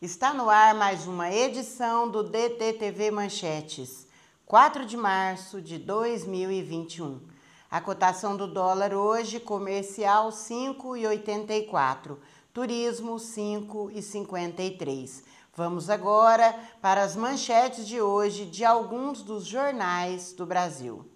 Está no ar mais uma edição do DTTV Manchetes, 4 de março de 2021. A cotação do dólar hoje, comercial 5,84, turismo 5,53. Vamos agora para as manchetes de hoje de alguns dos jornais do Brasil.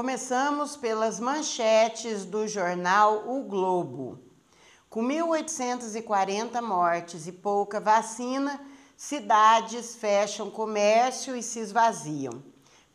Começamos pelas manchetes do jornal O Globo. Com 1.840 mortes e pouca vacina, cidades fecham comércio e se esvaziam.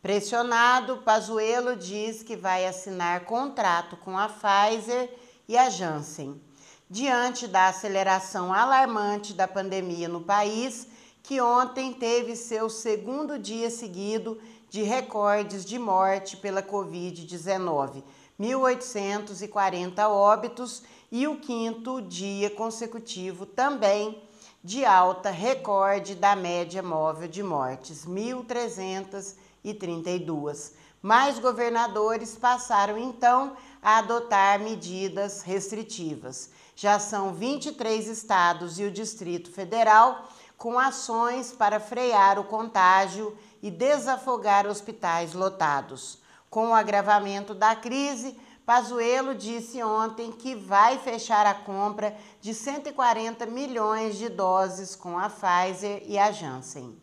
Pressionado, Pazuello diz que vai assinar contrato com a Pfizer e a Janssen. Diante da aceleração alarmante da pandemia no país, que ontem teve seu segundo dia seguido de recordes de morte pela Covid-19, 1.840 óbitos e o quinto dia consecutivo também de alta recorde da média móvel de mortes, 1.332. Mais governadores passaram então a adotar medidas restritivas. Já são 23 estados e o Distrito Federal com ações para frear o contágio e desafogar hospitais lotados. Com o agravamento da crise, Pazuello disse ontem que vai fechar a compra de 140 milhões de doses com a Pfizer e a Janssen.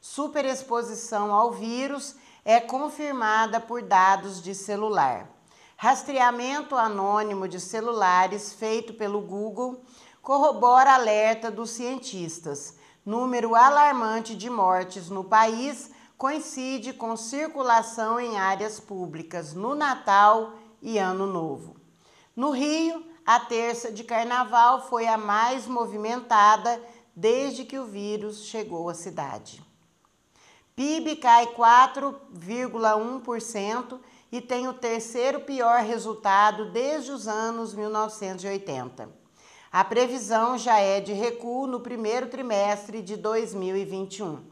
Superexposição ao vírus é confirmada por dados de celular. Rastreamento anônimo de celulares feito pelo Google corrobora alerta dos cientistas número alarmante de mortes no país coincide com circulação em áreas públicas no Natal e Ano Novo. No Rio, a terça de carnaval foi a mais movimentada desde que o vírus chegou à cidade. PIB cai 4,1% e tem o terceiro pior resultado desde os anos 1980. A previsão já é de recuo no primeiro trimestre de 2021.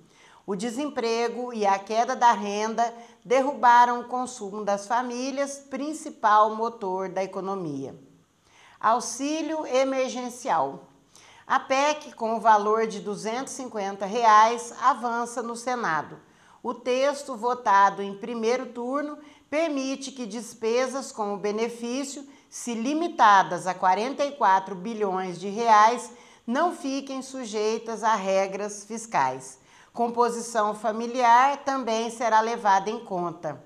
O desemprego e a queda da renda derrubaram o consumo das famílias, principal motor da economia. Auxílio emergencial. A PEC, com o valor de 250 reais, avança no Senado. O texto, votado em primeiro turno, permite que despesas com o benefício se limitadas a 44 bilhões de reais, não fiquem sujeitas a regras fiscais. Composição familiar também será levada em conta.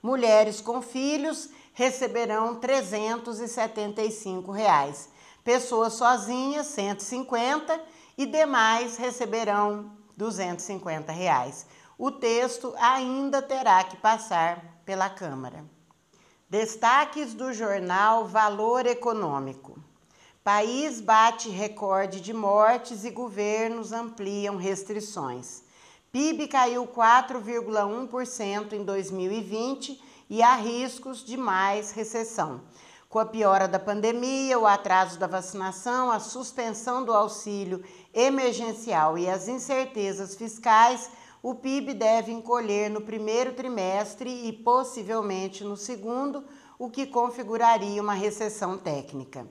Mulheres com filhos receberão 375 reais. Pessoas sozinhas, 150 e demais receberão 250 reais. O texto ainda terá que passar pela Câmara. Destaques do jornal Valor Econômico. País bate recorde de mortes e governos ampliam restrições. PIB caiu 4,1% em 2020 e há riscos de mais recessão. Com a piora da pandemia, o atraso da vacinação, a suspensão do auxílio emergencial e as incertezas fiscais, o PIB deve encolher no primeiro trimestre e possivelmente no segundo, o que configuraria uma recessão técnica.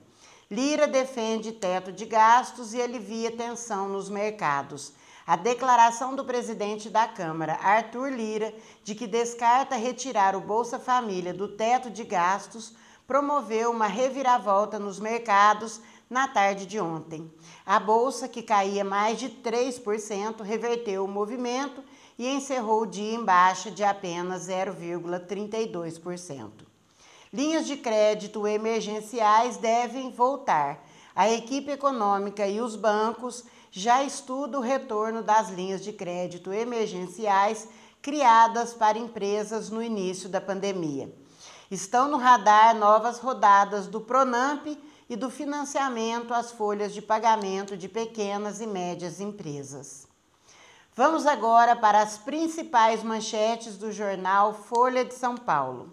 Lira defende teto de gastos e alivia tensão nos mercados. A declaração do presidente da Câmara, Arthur Lira, de que descarta retirar o Bolsa Família do teto de gastos, promoveu uma reviravolta nos mercados na tarde de ontem. A bolsa, que caía mais de 3%, reverteu o movimento e encerrou o dia em baixa de apenas 0,32%. Linhas de crédito emergenciais devem voltar. A equipe econômica e os bancos já estudam o retorno das linhas de crédito emergenciais criadas para empresas no início da pandemia. Estão no radar novas rodadas do Pronamp e do financiamento às folhas de pagamento de pequenas e médias empresas. Vamos agora para as principais manchetes do jornal Folha de São Paulo.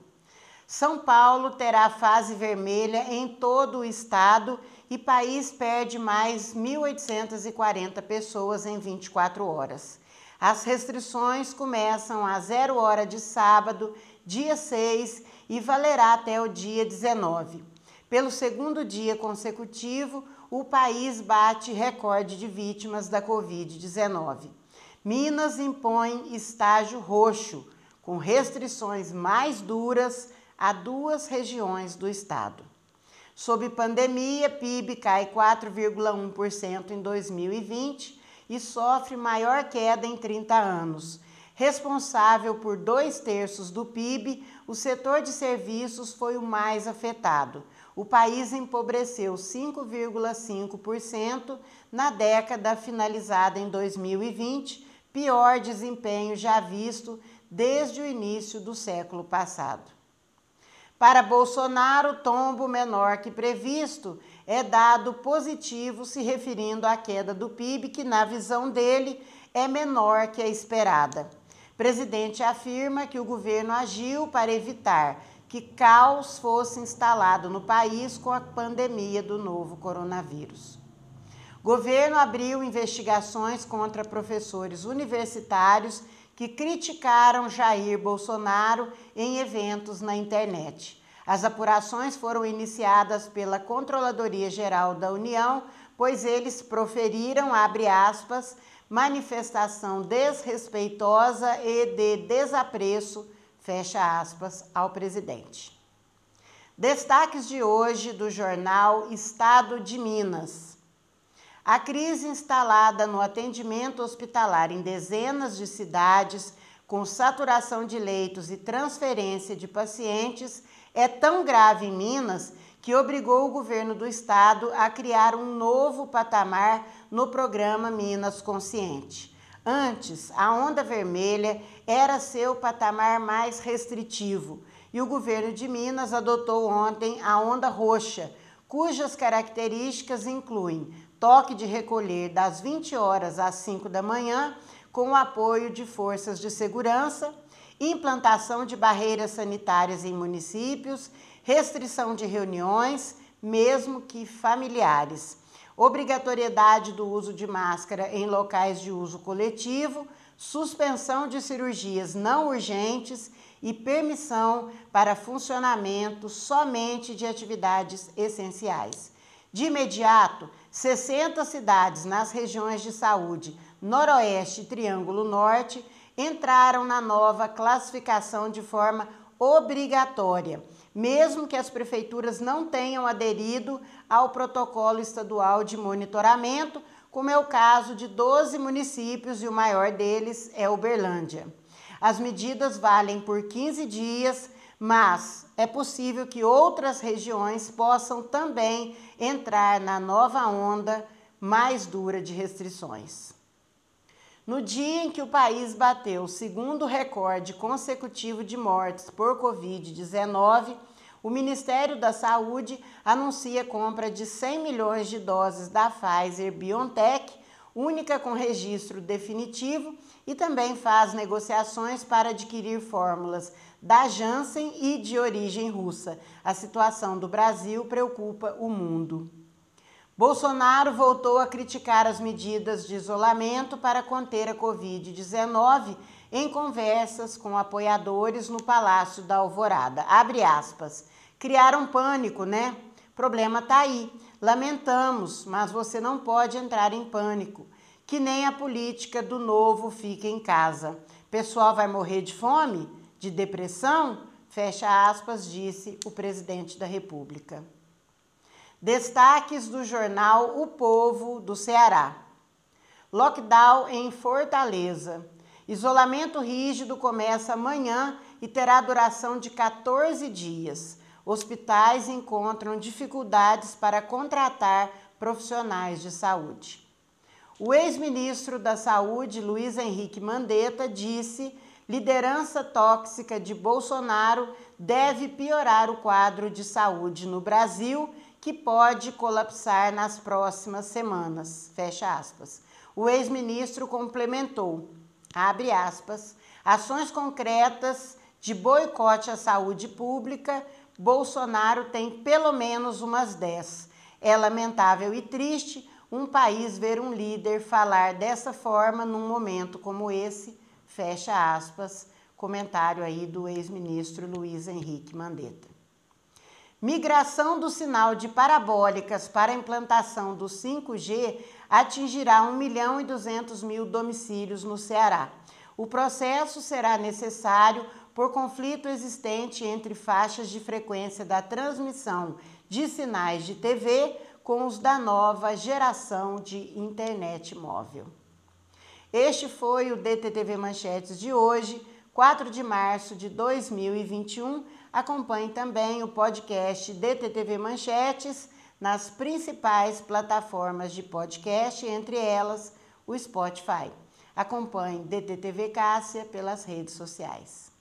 São Paulo terá fase vermelha em todo o estado e país perde mais 1.840 pessoas em 24 horas. As restrições começam a zero hora de sábado, dia 6, e valerá até o dia 19. Pelo segundo dia consecutivo, o país bate recorde de vítimas da Covid-19. Minas impõe estágio roxo, com restrições mais duras a duas regiões do estado. Sob pandemia, PIB cai 4,1% em 2020 e sofre maior queda em 30 anos. Responsável por dois terços do PIB, o setor de serviços foi o mais afetado. O país empobreceu 5,5% na década finalizada em 2020, pior desempenho já visto desde o início do século passado. Para Bolsonaro, tombo menor que previsto é dado positivo se referindo à queda do PIB, que na visão dele é menor que a esperada. O presidente afirma que o governo agiu para evitar que caos fosse instalado no país com a pandemia do novo coronavírus. Governo abriu investigações contra professores universitários que criticaram Jair Bolsonaro em eventos na internet. As apurações foram iniciadas pela Controladoria Geral da União, pois eles proferiram, abre aspas, manifestação desrespeitosa e de desapreço, fecha aspas, ao presidente. Destaques de hoje do jornal Estado de Minas. A crise instalada no atendimento hospitalar em dezenas de cidades, com saturação de leitos e transferência de pacientes, é tão grave em Minas que obrigou o governo do estado a criar um novo patamar no programa Minas Consciente. Antes, a onda vermelha era seu patamar mais restritivo e o governo de Minas adotou ontem a onda roxa, cujas características incluem toque de recolher das 20 horas às 5 da manhã, com o apoio de forças de segurança, implantação de barreiras sanitárias em municípios, restrição de reuniões, mesmo que familiares, obrigatoriedade do uso de máscara em locais de uso coletivo, suspensão de cirurgias não urgentes e permissão para funcionamento somente de atividades essenciais. De imediato, 60 cidades nas regiões de saúde Noroeste e Triângulo Norte entraram na nova classificação de forma obrigatória, mesmo que as prefeituras não tenham aderido ao protocolo estadual de monitoramento, como é o caso de 12 municípios e o maior deles é Uberlândia. As medidas valem por 15 dias mas é possível que outras regiões possam também entrar na nova onda mais dura de restrições. No dia em que o país bateu o segundo recorde consecutivo de mortes por Covid-19, o Ministério da Saúde anuncia compra de 100 milhões de doses da Pfizer BioNTech, única com registro definitivo, e também faz negociações para adquirir fórmulas da Janssen e de origem russa. A situação do Brasil preocupa o mundo. Bolsonaro voltou a criticar as medidas de isolamento para conter a Covid-19 em conversas com apoiadores no Palácio da Alvorada. Abre aspas. Criaram pânico, né? Problema tá aí. Lamentamos, mas você não pode entrar em pânico. Que nem a política do novo fica em casa. Pessoal vai morrer de fome? de depressão? Fecha aspas, disse o presidente da República. Destaques do jornal O Povo do Ceará. Lockdown em Fortaleza. Isolamento rígido começa amanhã e terá duração de 14 dias. Hospitais encontram dificuldades para contratar profissionais de saúde. O ex-ministro da Saúde, Luiz Henrique Mandetta, disse liderança tóxica de Bolsonaro deve piorar o quadro de saúde no Brasil, que pode colapsar nas próximas semanas. Fecha aspas. O ex-ministro complementou, abre aspas, ações concretas de boicote à saúde pública, Bolsonaro tem pelo menos umas 10. É lamentável e triste um país ver um líder falar dessa forma num momento como esse, fecha aspas, comentário aí do ex-ministro Luiz Henrique Mandetta. Migração do sinal de parabólicas para implantação do 5G atingirá 1 milhão e 200 mil domicílios no Ceará. O processo será necessário por conflito existente entre faixas de frequência da transmissão de sinais de TV com os da nova geração de internet móvel. Este foi o DTTV Manchetes de hoje, 4 de março de 2021 Acompanhe também o podcast DTTV Manchetes nas principais plataformas de podcast, entre elas o Spotify. Acompanhe DTTV Cássia pelas redes sociais.